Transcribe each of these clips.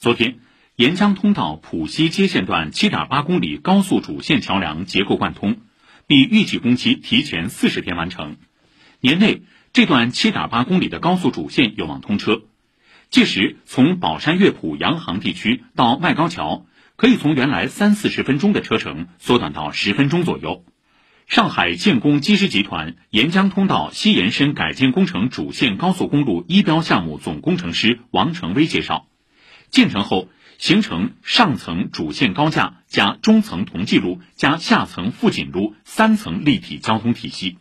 昨天，沿江通道浦西接线段7.8公里高速主线桥梁结构贯通，比预计工期提前四十天完成。年内，这段7.8公里的高速主线有望通车。届时，从宝山乐浦洋行地区到外高桥，可以从原来三四十分钟的车程缩短到十分钟左右。上海建工机师集团沿江通道西延伸改建工程主线高速公路一标项目总工程师王成威介绍。建成后，形成上层主线高架加中层同济路加下层富锦路三层立体交通体系。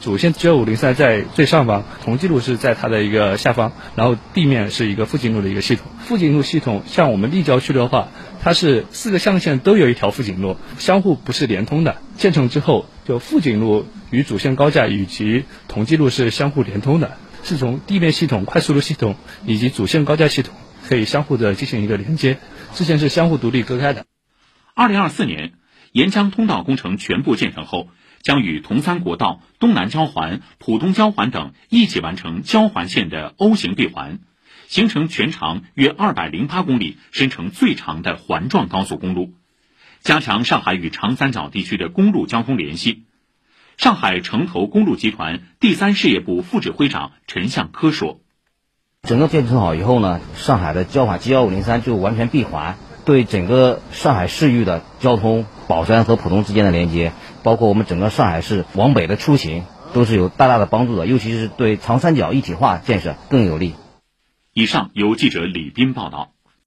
主线 G 五零三在最上方，同济路是在它的一个下方，然后地面是一个富锦路的一个系统。富锦路系统像我们立交区的话，它是四个象限都有一条富锦路，相互不是连通的。建成之后，就富锦路与主线高架以及同济路是相互连通的，是从地面系统、快速路系统以及主线高架系统。可以相互的进行一个连接，之前是相互独立隔开的。二零二四年，沿江通道工程全部建成后，将与同三国道、东南交环、浦东交环等一起完成交环线的 O 型闭环，形成全长约二百零八公里、深成最长的环状高速公路，加强上海与长三角地区的公路交通联系。上海城投公路集团第三事业部副指挥长陈向科说。整个建成好以后呢，上海的交管 G 幺五零三就完全闭环，对整个上海市域的交通、宝山和浦东之间的连接，包括我们整个上海市往北的出行，都是有大大的帮助的，尤其是对长三角一体化建设更有利。以上由记者李斌报道。